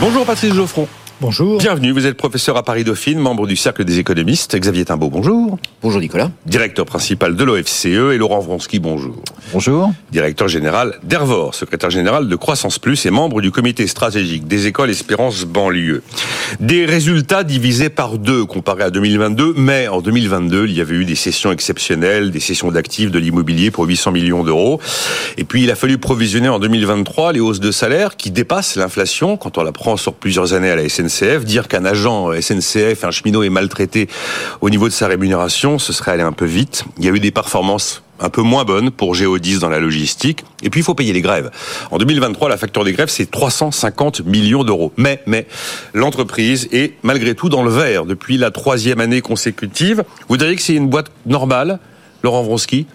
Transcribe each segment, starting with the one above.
Bonjour Patrice Geoffron. Bonjour. Bienvenue, vous êtes professeur à Paris Dauphine, membre du Cercle des économistes. Xavier Timbaud, bonjour. Bonjour Nicolas. Directeur principal de l'OFCE et Laurent Vronsky, bonjour. Bonjour. Directeur général d'Ervor, secrétaire général de Croissance Plus et membre du comité stratégique des écoles Espérance banlieue. Des résultats divisés par deux comparé à 2022, mais en 2022, il y avait eu des sessions exceptionnelles, des sessions d'actifs de l'immobilier pour 800 millions d'euros. Et puis il a fallu provisionner en 2023 les hausses de salaire qui dépassent l'inflation quand on la prend sur plusieurs années à la SNCF. Dire qu'un agent SNCF, un cheminot est maltraité au niveau de sa rémunération, ce serait aller un peu vite. Il y a eu des performances un peu moins bonnes pour Géodis dans la logistique. Et puis, il faut payer les grèves. En 2023, la facture des grèves, c'est 350 millions d'euros. Mais, mais, l'entreprise est malgré tout dans le vert depuis la troisième année consécutive. Vous diriez que c'est une boîte normale, Laurent Vronsky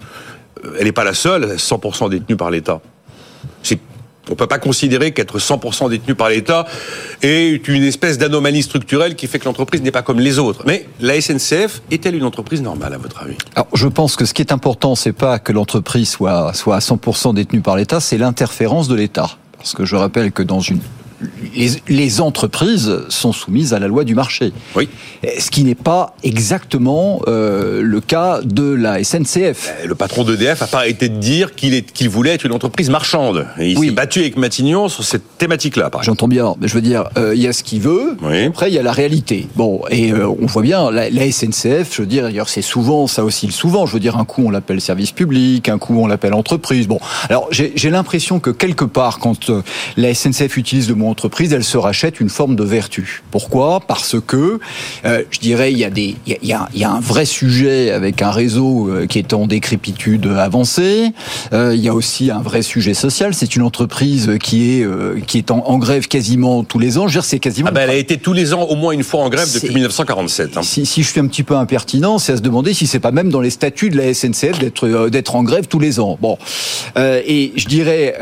Elle n'est pas la seule, 100% détenue par l'État. C'est on peut pas considérer qu'être 100% détenu par l'État est une espèce d'anomalie structurelle qui fait que l'entreprise n'est pas comme les autres. Mais la SNCF est-elle une entreprise normale à votre avis? Alors, je pense que ce qui est important, c'est pas que l'entreprise soit soit à 100% détenue par l'État, c'est l'interférence de l'État. Parce que je rappelle que dans une les, les, entreprises sont soumises à la loi du marché. Oui. Ce qui n'est pas exactement euh, le cas de la SNCF. Le patron d'EDF a pas arrêté de dire qu'il voulait être une entreprise marchande. Et il oui. s'est battu avec Matignon sur cette thématique-là. J'entends bien, mais je veux dire, euh, il y a ce qu'il veut. Oui. Après, il y a la réalité. Bon, et euh, on voit bien la, la, SNCF. Je veux dire, d'ailleurs, c'est souvent, ça oscille souvent. Je veux dire, un coup on l'appelle service public, un coup on l'appelle entreprise. Bon, alors j'ai l'impression que quelque part, quand la SNCF utilise le mot entreprise, elle se rachète une forme de vertu. Pourquoi? Parce que, euh, je dirais, il y, a des, il, y a, il y a un vrai sujet avec un réseau euh, qui est en décrépitude avancée. Euh, il y a aussi un vrai sujet social. C'est une entreprise qui est, euh, qui est en, en, grève quasiment tous les ans. Je veux dire, c'est quasiment... Ah ben, elle a été tous les ans au moins une fois en grève depuis 1947. Hein. Si, si, je suis un petit peu impertinent, c'est à se demander si c'est pas même dans les statuts de la SNCF d'être d'être en grève tous les ans. Bon, et je dirais,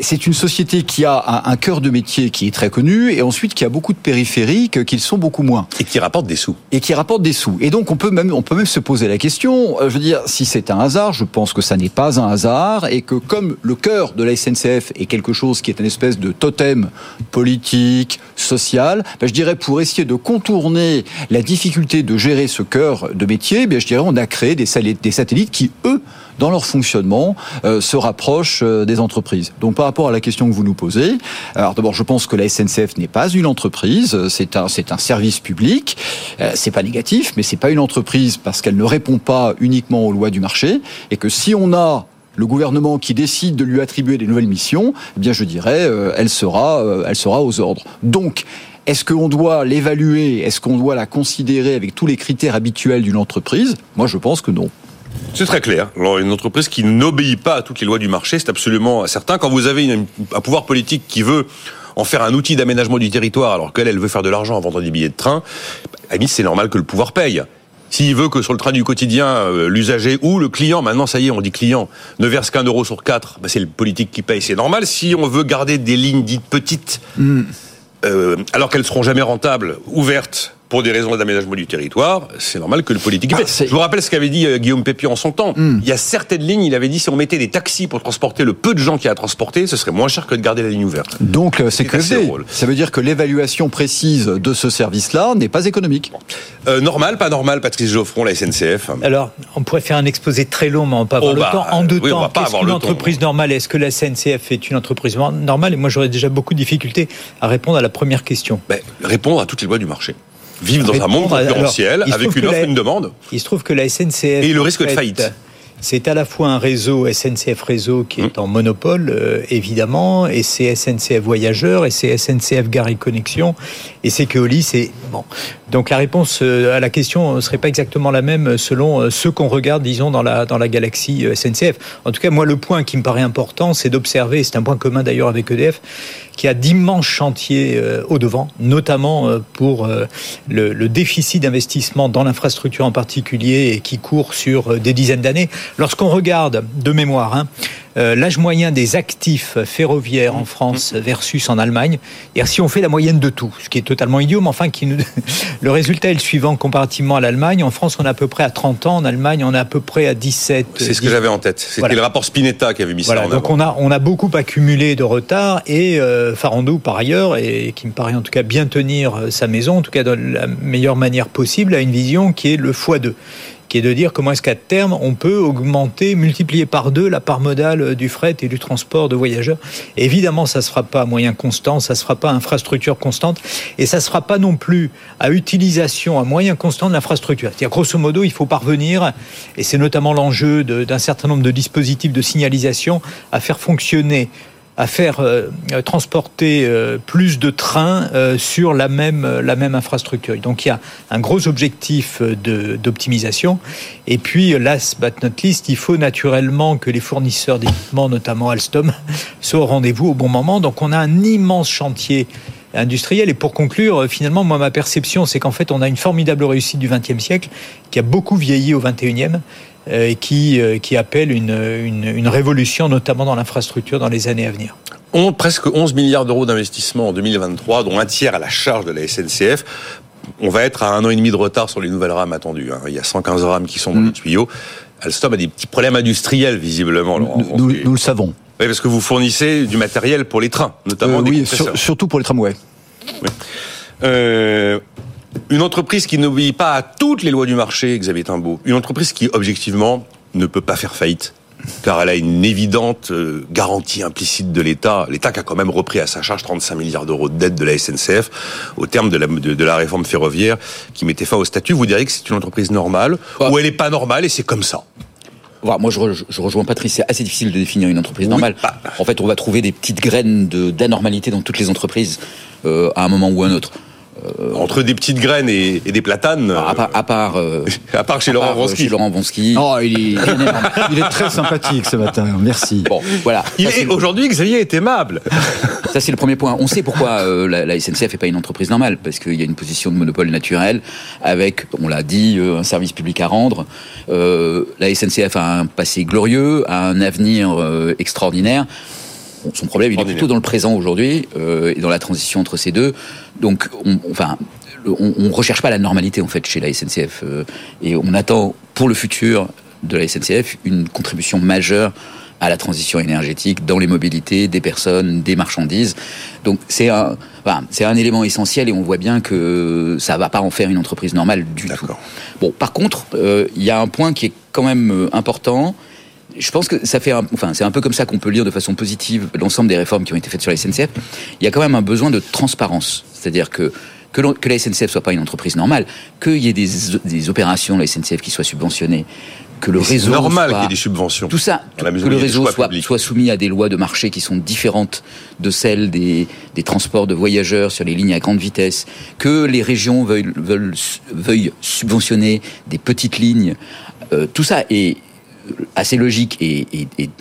c'est une société qui a un, un cœur de métier qui est très connu, et ensuite qui a beaucoup de périphériques qui le sont beaucoup moins. Et qui rapportent des sous. Et qui rapportent des sous. Et donc on peut même, on peut même se poser la question, je veux dire, si c'est un hasard, je pense que ça n'est pas un hasard, et que comme le cœur de la SNCF est quelque chose qui est une espèce de totem politique, social, ben je dirais pour essayer de contourner la difficulté de gérer ce cœur de métier, ben je dirais on a créé des satellites qui, eux, dans leur fonctionnement, euh, se rapprochent euh, des entreprises. Donc par rapport à la question que vous nous posez, alors je pense que la SNCF n'est pas une entreprise, c'est un c'est un service public. Euh, c'est pas négatif, mais c'est pas une entreprise parce qu'elle ne répond pas uniquement aux lois du marché et que si on a le gouvernement qui décide de lui attribuer des nouvelles missions, eh bien je dirais, euh, elle sera, euh, elle sera aux ordres. Donc est-ce qu'on doit l'évaluer? Est-ce qu'on doit la considérer avec tous les critères habituels d'une entreprise? Moi, je pense que non. C'est très clair. Alors, une entreprise qui n'obéit pas à toutes les lois du marché, c'est absolument certain. Quand vous avez une, un pouvoir politique qui veut en faire un outil d'aménagement du territoire, alors qu'elle, elle veut faire de l'argent en vendant des billets de train, c'est normal que le pouvoir paye. S'il veut que sur le train du quotidien, euh, l'usager ou le client, maintenant ça y est, on dit client, ne verse qu'un euro sur quatre, bah, c'est le politique qui paye, c'est normal. Si on veut garder des lignes dites petites, mm. euh, alors qu'elles seront jamais rentables, ouvertes, pour des raisons d'aménagement du territoire, c'est normal que le politique. Ah, je vous rappelle ce qu'avait dit euh, Guillaume Pépion en son temps. Mm. Il y a certaines lignes, il avait dit si on mettait des taxis pour transporter le peu de gens qu'il y a à transporter, ce serait moins cher que de garder la ligne ouverte. Donc euh, c'est que ça veut dire que l'évaluation précise de ce service-là n'est pas économique. Euh, normal, pas normal, Patrice Geoffron, la SNCF. Alors, on pourrait faire un exposé très long, mais on va pas avoir oh, le bah, temps. En deux oui, temps, qu'est-ce qu'une entreprise temps. normale? Est-ce que la SNCF est une entreprise normale? Et moi, j'aurais déjà beaucoup de difficultés à répondre à la première question. Ben, répondre à toutes les lois du marché vivre dans un monde concurrentiel alors, avec une offre et une demande. Il se trouve que la SNCF et le risque de faillite. C'est à la fois un réseau SNCF Réseau qui est mmh. en monopole, euh, évidemment, et c'est SNCF Voyageurs, et c'est SNCF Gare et Connexion, et c'est Keolis. C'est bon. Donc la réponse euh, à la question ne serait pas exactement la même selon euh, ceux qu'on regarde, disons, dans la dans la galaxie SNCF. En tout cas, moi, le point qui me paraît important, c'est d'observer, c'est un point commun d'ailleurs avec EDF, qui a d'immenses chantiers au devant, notamment pour le, le déficit d'investissement dans l'infrastructure en particulier et qui court sur des dizaines d'années. Lorsqu'on regarde de mémoire, hein, euh, l'âge moyen des actifs ferroviaires en France versus en Allemagne. Et si on fait la moyenne de tout, ce qui est totalement idiot, mais enfin, qui nous... le résultat est le suivant comparativement à l'Allemagne. En France, on est à peu près à 30 ans. En Allemagne, on est à peu près à 17. C'est ce que j'avais en tête. C'était le rapport Spinetta qui avait mis ça en avant. Donc on a, on a beaucoup accumulé de retard et euh, Farando, par ailleurs, et qui me paraît en tout cas bien tenir euh, sa maison, en tout cas de la meilleure manière possible, a une vision qui est le x2 qui est de dire comment est-ce qu'à terme on peut augmenter, multiplier par deux la part modale du fret et du transport de voyageurs. évidemment, ça ne se fera pas à moyen constant, ça ne se fera pas à infrastructure constante, et ça ne se fera pas non plus à utilisation à moyen constant de l'infrastructure. C'est-à-dire, grosso modo, il faut parvenir, et c'est notamment l'enjeu d'un certain nombre de dispositifs de signalisation, à faire fonctionner à faire euh, transporter euh, plus de trains euh, sur la même, la même infrastructure. Donc il y a un gros objectif d'optimisation. Et puis, last but not least, il faut naturellement que les fournisseurs d'équipements, notamment Alstom, soient au rendez-vous au bon moment. Donc on a un immense chantier industriel. Et pour conclure, finalement, moi, ma perception, c'est qu'en fait, on a une formidable réussite du XXe siècle qui a beaucoup vieilli au XXIe euh, et qui, euh, qui appelle une, une, une révolution, notamment dans l'infrastructure, dans les années à venir. On, presque 11 milliards d'euros d'investissement en 2023, dont un tiers à la charge de la SNCF. On va être à un an et demi de retard sur les nouvelles rames attendues. Hein. Il y a 115 rames qui sont dans mm. les tuyaux. Alstom a des petits problèmes industriels, visiblement. Nous, nous, nous le savons. Oui, parce que vous fournissez du matériel pour les trains, notamment euh, des Oui, surtout pour les tramways. Oui. Euh, une entreprise qui n'obéit pas à toutes les lois du marché, Xavier Timbaud, une entreprise qui, objectivement, ne peut pas faire faillite, car elle a une évidente euh, garantie implicite de l'État. L'État qui a quand même repris à sa charge 35 milliards d'euros de dette de la SNCF au terme de la, de, la réforme ferroviaire qui mettait fin au statut. Vous diriez que c'est une entreprise normale ou elle n'est pas normale et c'est comme ça moi, je, rejoins Patrice. C'est assez difficile de définir une entreprise normale. Bah. En fait, on va trouver des petites graines d'anormalité dans toutes les entreprises euh, à un moment ou à un autre. Euh, Entre des petites graines et, des platanes. À part, à part, euh, à part chez Laurent Vonsky. Laurent Vonsky. Oh, il est, il est très sympathique ce matin. Merci. Bon, voilà. Il est aujourd'hui Xavier est aimable. Ça c'est le premier point. On sait pourquoi euh, la, SNCF n'est pas une entreprise normale parce qu'il y a une position de monopole naturel avec, on l'a dit, un service public à rendre. la SNCF a un passé glorieux, a un avenir extraordinaire son problème, il est plutôt dans le présent aujourd'hui euh, et dans la transition entre ces deux. Donc, on, enfin, on, on recherche pas la normalité en fait chez la SNCF euh, et on attend pour le futur de la SNCF une contribution majeure à la transition énergétique dans les mobilités des personnes, des marchandises. Donc c'est un, enfin, c'est un élément essentiel et on voit bien que ça va pas en faire une entreprise normale du tout. Bon, par contre, euh, il y a un point qui est quand même important, je pense que ça fait, enfin, c'est un peu comme ça qu'on peut lire de façon positive l'ensemble des réformes qui ont été faites sur la SNCF. Il y a quand même un besoin de transparence, c'est-à-dire que que, que, la SNCF soit pas une entreprise normale, qu'il y ait des, des, opérations de la SNCF qui soient subventionnées, que le réseau normal qu'il y ait des subventions. Tout ça, que le réseau soit, soit, soumis à des lois de marché qui sont différentes de celles des, des, transports de voyageurs sur les lignes à grande vitesse, que les régions veuillent, veulent, veuillent subventionner des petites lignes. Euh, tout ça est assez logique et,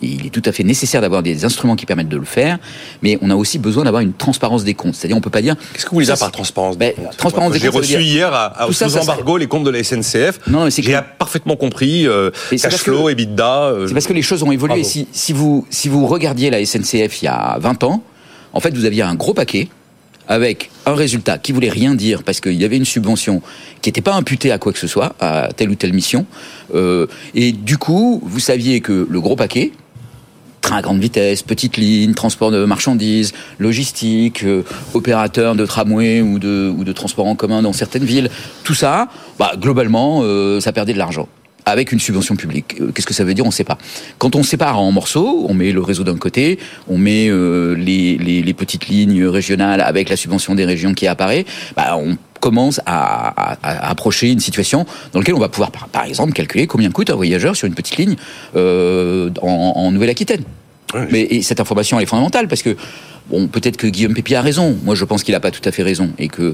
il est tout à fait nécessaire d'avoir des instruments qui permettent de le faire, mais on a aussi besoin d'avoir une transparence des comptes. C'est-à-dire, on peut pas dire. Qu'est-ce que vous voulez dire par transparence des ben, comptes Transparence des comptes. J'ai reçu hier à, à sous embargo les comptes de la SNCF. Non, j'ai parfaitement compris euh, cash flow, EBITDA. Euh, c'est parce que les choses ont évolué. Si, si vous si vous regardiez la SNCF il y a 20 ans, en fait, vous aviez un gros paquet avec un résultat qui voulait rien dire parce qu'il y avait une subvention qui n'était pas imputée à quoi que ce soit, à telle ou telle mission. Euh, et du coup, vous saviez que le gros paquet, train à grande vitesse, petite ligne, transport de marchandises, logistique, euh, opérateur de tramway ou de, ou de transport en commun dans certaines villes, tout ça, bah, globalement, euh, ça perdait de l'argent avec une subvention publique. Euh, qu'est-ce que ça veut dire? On ne sait pas. Quand on sépare en morceaux, on met le réseau d'un côté, on met euh, les, petites lignes régionales avec la subvention des régions qui apparaît, bah, on commence à, approcher une situation dans laquelle on va pouvoir, par, exemple, calculer combien coûte un voyageur sur une petite ligne euh, en Nouvelle-Aquitaine. Mais et cette information elle est fondamentale parce que Bon, peut-être que Guillaume Pépi a raison. Moi, je pense qu'il n'a pas tout à fait raison et que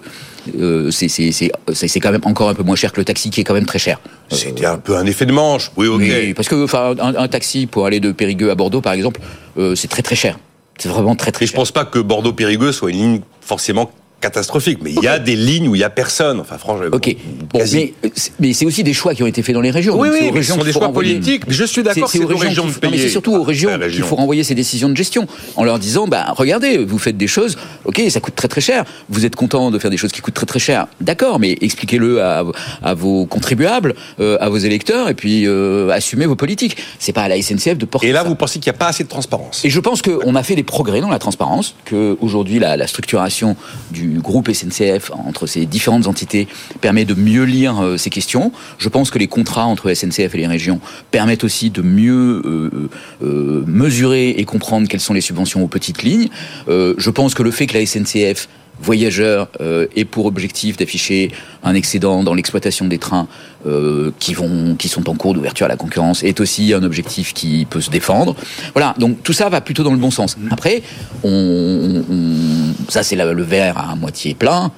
euh, c'est quand même encore un peu moins cher que le taxi, qui est quand même très cher. C'était un peu un effet de manche. Oui, ok. parce que enfin, un, taxi pour aller de Périgueux à Bordeaux, par exemple, euh, c'est très très cher. C'est vraiment très très Mais je pense pas que Bordeaux-Périgueux soit une ligne forcément catastrophique, mais il y a des lignes où il y a personne. Enfin, franchement. Ok. Bon, mais, mais c'est aussi des choix qui ont été faits dans les régions. Oui, oui, mais régions ce sont des choix renvoyer. politiques. Je suis d'accord, c'est aux régions de faut- payer. c'est surtout aux régions qu'il faut renvoyer ces décisions de gestion en leur disant, bah, regardez, vous faites des choses, ok, ça coûte très très cher. Vous êtes content de faire des choses qui coûtent très très cher, d'accord, mais expliquez-le à, à vos contribuables, euh, à vos électeurs, et puis euh, assumez vos politiques. C'est pas à la SNCF de porter Et là, ça. vous pensez qu'il n'y a pas assez de transparence Et je pense qu'on a fait des progrès dans la transparence, que aujourd'hui la, la structuration du groupe SNCF entre ces différentes entités permet de mieux lire euh, ces questions. Je pense que les contrats entre SNCF et les régions permettent aussi de mieux euh, euh, mesurer et comprendre quelles sont les subventions aux petites lignes. Je pense que le fait que la SNCF voyageurs euh, ait pour objectif d'afficher un excédent dans l'exploitation des trains euh, qui vont qui sont en cours d'ouverture à la concurrence est aussi un objectif qui peut se défendre. Voilà, donc tout ça va plutôt dans le bon sens. Après, on, on- ça c'est le verre à moitié plein.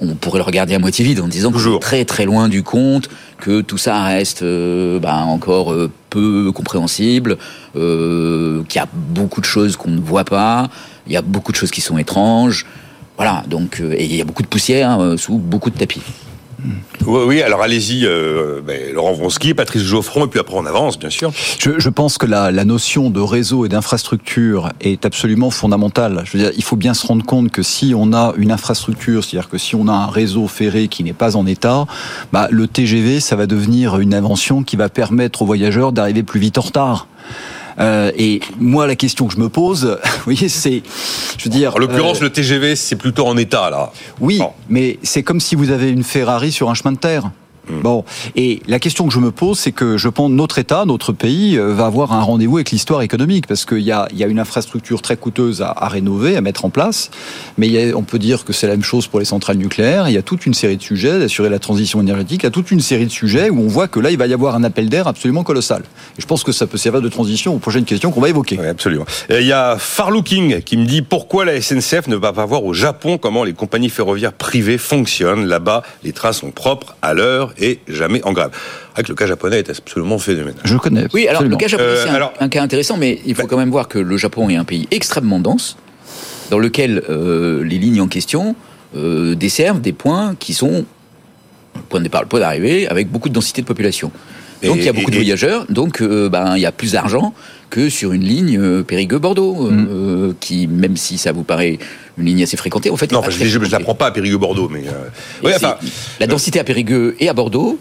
On pourrait le regarder à moitié vide en disant que Toujours. c'est très très loin du compte, que tout ça reste euh, bah, encore euh, peu compréhensible, euh, qu'il y a beaucoup de choses qu'on ne voit pas, il y a beaucoup de choses qui sont étranges. Voilà, donc euh, et il y a beaucoup de poussière euh, sous beaucoup de tapis. Oui, oui, alors allez-y, euh, ben, Laurent Vronsky, Patrice Geoffron, et puis après on avance, bien sûr. Je, je pense que la, la notion de réseau et d'infrastructure est absolument fondamentale. Je veux dire, il faut bien se rendre compte que si on a une infrastructure, c'est-à-dire que si on a un réseau ferré qui n'est pas en état, bah, le TGV, ça va devenir une invention qui va permettre aux voyageurs d'arriver plus vite en retard. Euh, et moi, la question que je me pose, vous voyez, c'est, je veux dire, En l'occurrence, euh, le TGV, c'est plutôt en état, là. oui, Bon. mais c'est comme si vous avez une Ferrari sur un chemin de terre. Bon, et la question que je me pose, c'est que je pense notre État, notre pays, euh, va avoir un rendez-vous avec l'histoire économique, parce qu'il y a, y a une infrastructure très coûteuse à, à rénover, à mettre en place, mais y a- on peut dire que c'est la même chose pour les centrales nucléaires. Il y a toute une série de sujets, d'assurer la transition énergétique, il y a toute une série de sujets où on voit que là, il va y avoir un appel d'air absolument colossal. Et je pense que ça peut servir de transition aux prochaines questions qu'on va évoquer. Oui, absolument. Et Il y a Farlooking qui me dit pourquoi la SNCF ne va pas voir au Japon comment les compagnies ferroviaires privées fonctionnent. Là-bas, les trains sont propres, à l'heure et jamais en grève. Avec le cas japonais est absolument phénoménal. Je le connais. Oui, alors absolument. le cas japonais, Euh, c'est un, alors- un cas intéressant, mais il faut Bah- quand même voir que le Japon est un pays extrêmement dense, dans lequel euh, les lignes en question euh, desservent des points qui sont le point de départ, le point d'arrivée, avec beaucoup de densité de population. Donc il y a beaucoup et- de voyageurs, donc euh, ben, il y a plus d'argent que sur une ligne euh, Périgueux-Bordeaux, Mm. euh, qui, même si ça vous paraît une ligne assez fréquentée, en fait... Non, pas je ne la prends pas à Périgueux-Bordeaux, mais... ouais, enfin, la densité à Périgueux et à Bordeaux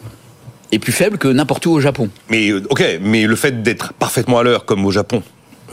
est plus faible que n'importe où au Japon. mais ok, mais le fait d'être parfaitement à l'heure, comme au Japon...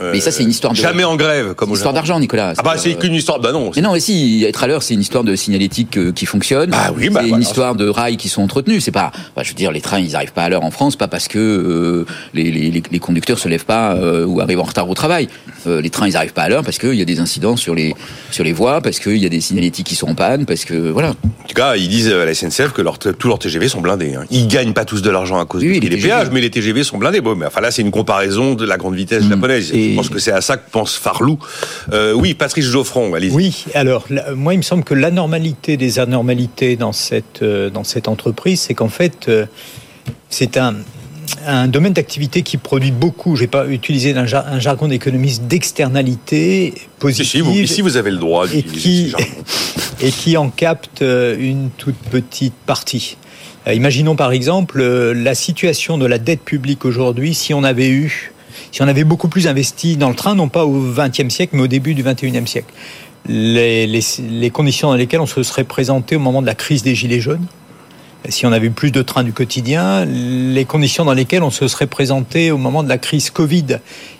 Mais ça, c'est une histoire de- Jamais en grève, comme une histoire d'argent, Nicolas. Ah bah, c'est qu'une histoire... Bah non, Mais non, mais si, être à l'heure, c'est une histoire de signalétique euh, qui fonctionne. Ah oui, bah c'est une histoire de rails qui sont entretenus. C'est pas, bah, je veux dire, les trains, ils arrivent pas à l'heure en France, pas parce que euh, les, les, les- conducteurs se lèvent pas euh, ou arrivent en retard au travail. Euh, les trains, ils arrivent pas à l'heure parce qu'il y a des incidents sur les sur les voies, parce qu'il y a des signalétiques qui sont en panne, parce que voilà. En tout cas, ils disent à la SNCF que leur, tous leurs TGV sont blindés. Hein. Ils gagnent pas tous de l'argent à cause Oui, des péages, mais les TGV sont blindés. Bon, mais enfin là, c'est une comparaison de la grande vitesse japonaise. Et- Je pense que c'est à ça que pense Farlou. Euh, oui, Patrice Geoffron, allez-y. Oui, alors moi il me semble que l'anormalité des anormalités dans cette, euh, dans cette entreprise, c'est qu'en fait euh, c'est un, un domaine d'activité qui produit beaucoup, je vais pas utiliser un, jar- un jargon d'économiste, d'externalités Si, positives si, vous, ici, vous avez le droit et d'utiliser qui, ce jargon. et qui en capte une toute petite partie. Imaginons par exemple la situation de la dette publique aujourd'hui si on avait eu, si on avait beaucoup plus investi dans le train, non pas au XXe siècle, mais au début du XXIe siècle. Les, conditions dans lesquelles on se serait présenté au moment de la crise des Gilets jaunes, si on avait plus de trains du quotidien, les conditions dans lesquelles on se serait présenté au moment de la crise Covid,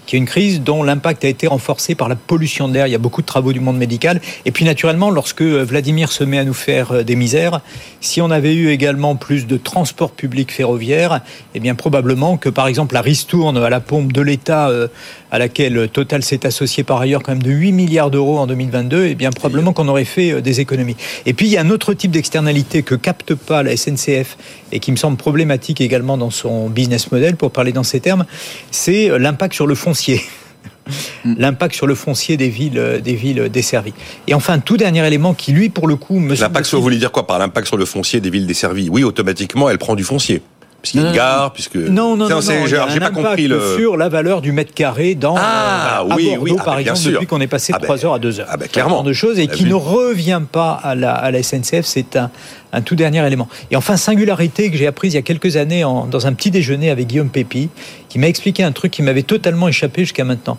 qui est une crise dont l'impact a été renforcé par la pollution de l'air. Il y a beaucoup de travaux du monde médical. Et puis naturellement, lorsque Vladimir se met à nous faire euh, des misères, si on avait eu également plus de transport public ferroviaire, eh bien probablement que par exemple la ristourne à la pompe de l'État, euh, à laquelle Total s'est associé par ailleurs quand même de 8 milliards d'euros en 2022, eh bien probablement qu'on aurait fait euh, des économies. Et puis il y a un autre type d'externalité que capte pas la SNCF et qui me semble problématique également dans son business model, pour parler dans ces termes, c'est euh, l'impact sur le foncier. L'impact sur le foncier des villes, euh, des villes desservies. Et enfin, tout dernier élément qui, lui, pour le coup, me. L'impact vous voulez dire quoi par l'impact sur le foncier des villes desservies? Oui, automatiquement, elle prend du foncier. Puisqu'il y a une gare, puisque non non non, j'ai pas compris le sur la valeur du mètre carré dans ah, à oui, Bordeaux, oui, ah, par exemple depuis qu'on est passé de 3 ah, heures à 2 heures. Ah ben clairement. de choses et qui ne revient pas à la, à la SNCF, c'est un, un tout dernier élément. Et enfin singularité que j'ai apprise il y a quelques années en, dans un petit déjeuner avec Guillaume Pépi, qui m'a expliqué un truc qui m'avait totalement échappé jusqu'à maintenant.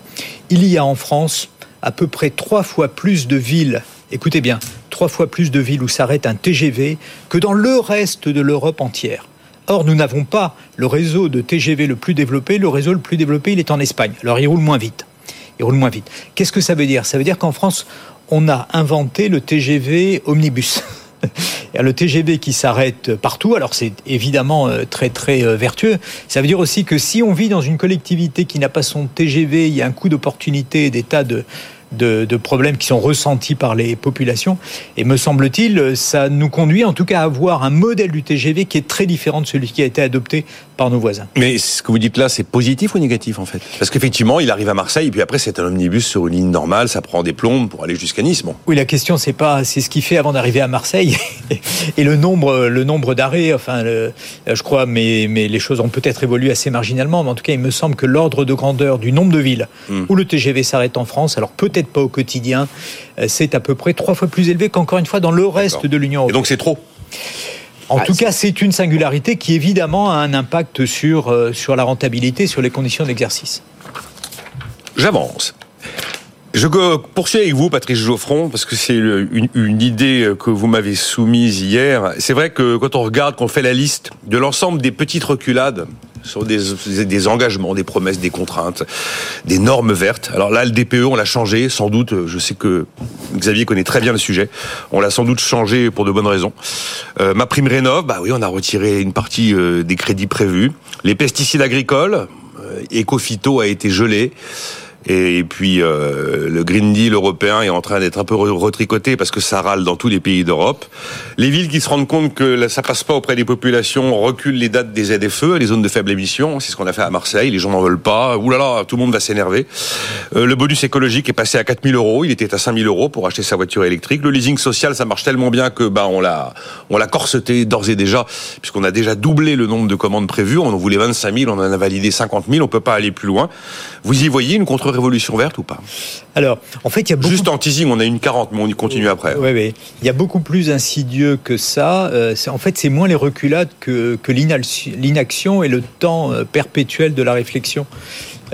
Il y a en France à peu près trois fois plus de villes écoutez bien, trois fois plus de villes où s'arrête un TGV que dans le reste de l'Europe entière. Or, nous n'avons pas le réseau de TGV le plus développé. Le réseau le plus développé, il est en Espagne. Alors, il roule moins vite. Il roule moins vite. Qu'est-ce que ça veut dire? Ça veut dire qu'en France, on a inventé le TGV omnibus. le TGV qui s'arrête partout, alors c'est évidemment euh, très très euh, vertueux. Ça veut dire aussi que si on vit dans une collectivité qui n'a pas son TGV, il y a un coût d'opportunité des tas de de, problèmes qui sont ressentis par les populations. Et me semble-t-il, ça nous conduit en tout cas à avoir un modèle du TGV qui est très différent de celui qui a été adopté par nos voisins. Mais ce que vous dites là, c'est positif ou négatif en fait? Parce qu'effectivement, il arrive à Marseille et puis après c'est un omnibus sur une ligne normale, ça prend des plombes pour aller jusqu'à Nice. Bon. Oui, la question c'est pas c'est ce qu'il fait avant d'arriver à Marseille et le nombre le nombre d'arrêts. Enfin, je crois, mais mais les choses ont peut-être évolué assez marginalement. Mais en tout cas, il me semble que l'ordre de grandeur du nombre de villes hmm. où le TGV s'arrête en France, alors peut-être pas au quotidien, euh, c'est à peu près trois fois plus élevé qu'encore une fois dans le reste de l'Union européenne. Et donc c'est trop en ah, tout cas, c'est une singularité qui évidemment a un impact sur, euh, sur la rentabilité, sur les conditions d'exercice. J'avance. Je poursuis avec vous, Patrice Geoffron, parce que c'est une, une, idée que vous m'avez soumise hier. C'est vrai que quand on regarde, qu'on fait la liste de l'ensemble des petites reculades sur des, des, engagements, des promesses, des contraintes, des normes vertes. Alors là, le DPE, on l'a changé, sans doute. Je sais que Xavier connaît très bien le sujet. On l'a sans doute changé pour de bonnes raisons. Euh, ma prime rénov, bah oui, on a retiré une partie euh, des crédits prévus. Les pesticides agricoles, euh, Ecofito a été gelé. Et puis euh, le Green Deal européen est en train d'être un peu retricoté parce que ça râle dans tous les pays d'Europe. Les villes qui se rendent compte que ça passe pas auprès des populations reculent les dates des ZFE, les zones de faible émission. C'est ce qu'on a fait à Marseille. Les gens n'en veulent pas. Ouh là là, tout le monde va s'énerver. Euh, le bonus écologique est passé à 4000 euros. Il était à 5000 euros pour acheter sa voiture électrique. Le leasing social, ça marche tellement bien que bah on l'a on l'a corseté d'ores et déjà puisqu'on a déjà doublé le nombre de commandes prévues. On en voulait 25 000, on en a validé 50 000. On peut pas aller plus loin. Vous y voyez une contre révolution verte ou pas Alors, en fait, il y a beaucoup... Juste en teasing, on a une 40, mais on y continue après. Oui, oui. Il y a beaucoup plus insidieux que ça. Euh, en fait, c'est moins les reculades que, que l'inaction et le temps euh, perpétuel de la réflexion.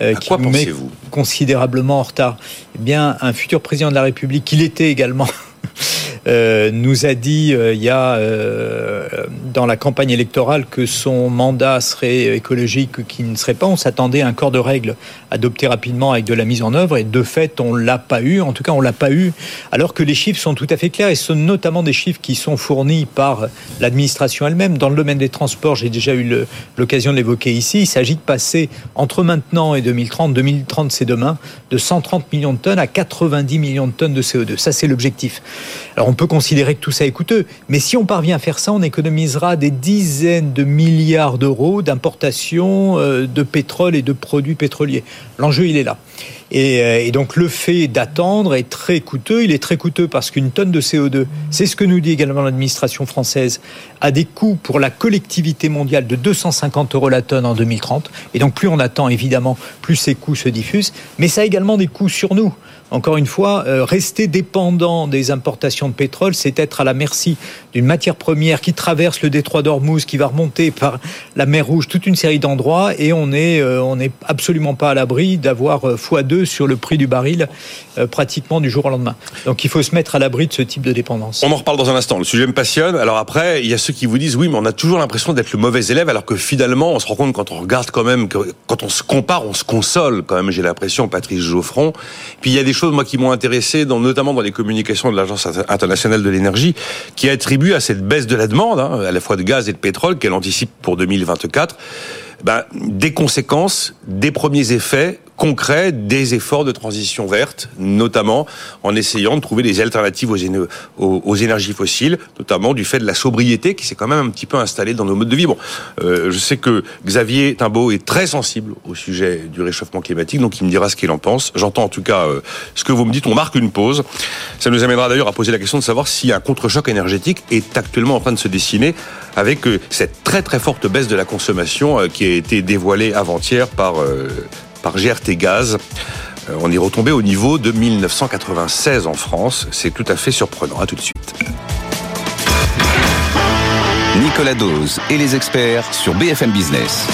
Euh, à quoi pensez-vous? considérablement en retard. Eh bien, un futur président de la République, qu'il était également Euh, nous a dit euh, il y a euh, dans la campagne électorale que son mandat serait écologique, qu'il ne serait pas. On s'attendait à un corps de règles adopté rapidement avec de la mise en œuvre et de fait on l'a pas eu. En tout cas on l'a pas eu. Alors que les chiffres sont tout à fait clairs et ce sont notamment des chiffres qui sont fournis par l'administration elle-même. Dans le domaine des transports, j'ai déjà eu l'occasion de l'évoquer ici. Il s'agit de passer entre maintenant et 2030, 2030 c'est demain, de 130 millions de tonnes à 90 millions de tonnes de CO2. Ça c'est l'objectif. Alors on peut considérer que tout ça est coûteux, mais si on parvient à faire ça, on économisera des dizaines de milliards d'euros d'importation euh, de pétrole et de produits pétroliers. L'enjeu, il est là. Euh, et, donc le fait d'attendre est très coûteux. Il est très coûteux parce qu'une tonne de CO2, c'est ce que nous dit également l'administration française, a des coûts pour la collectivité mondiale de 250 euros la tonne en 2030. Et donc plus on attend, évidemment, plus ces coûts se diffusent. Mais ça a également des coûts sur nous. Encore une fois, euh, rester dépendant des importations de pétrole, c'est être à la merci d'une matière première qui traverse le détroit d'Ormuz, qui va remonter par la mer Rouge, toute une série d'endroits, et on n'est euh, absolument pas à l'abri d'avoir euh, x2 sur le prix du baril pratiquement du jour au lendemain. Donc il faut se mettre à l'abri de ce type de dépendance. On en reparle dans un instant. Le sujet me passionne. Alors après, il y a ceux qui vous disent oui, mais on a toujours l'impression d'être le mauvais élève, alors que finalement, on se rend compte quand on regarde quand même, quand on se compare, on se console quand même. J'ai l'impression, Patrice Geoffron. Puis il y a des choses moi qui m'ont intéressé, dans, notamment dans les communications de l'Agence internationale de l'énergie, qui attribue à cette baisse de la demande, hein, à la fois de gaz et de pétrole, qu'elle anticipe pour 2024, ben, des conséquences, des premiers effets concret des efforts de transition verte, notamment en essayant de trouver des alternatives aux, énergies fossiles, notamment du fait de la sobriété qui s'est quand même un petit peu installée dans nos modes de vie. Bon, euh, je sais que Xavier Timbaud est très sensible au sujet du réchauffement climatique, donc il me dira ce qu'il en pense. J'entends en tout cas euh, ce que vous me dites. On marque une pause. Ça nous amènera d'ailleurs à poser la question de savoir si un contre-choc énergétique est actuellement en train de se dessiner avec euh, cette très très forte baisse de la consommation qui a été dévoilée avant-hier par par GRT Gaz. Euh, on est retombé au niveau de 1996 en France. C'est tout à fait surprenant. À tout de suite. Nicolas Dose et les experts sur BFM Business.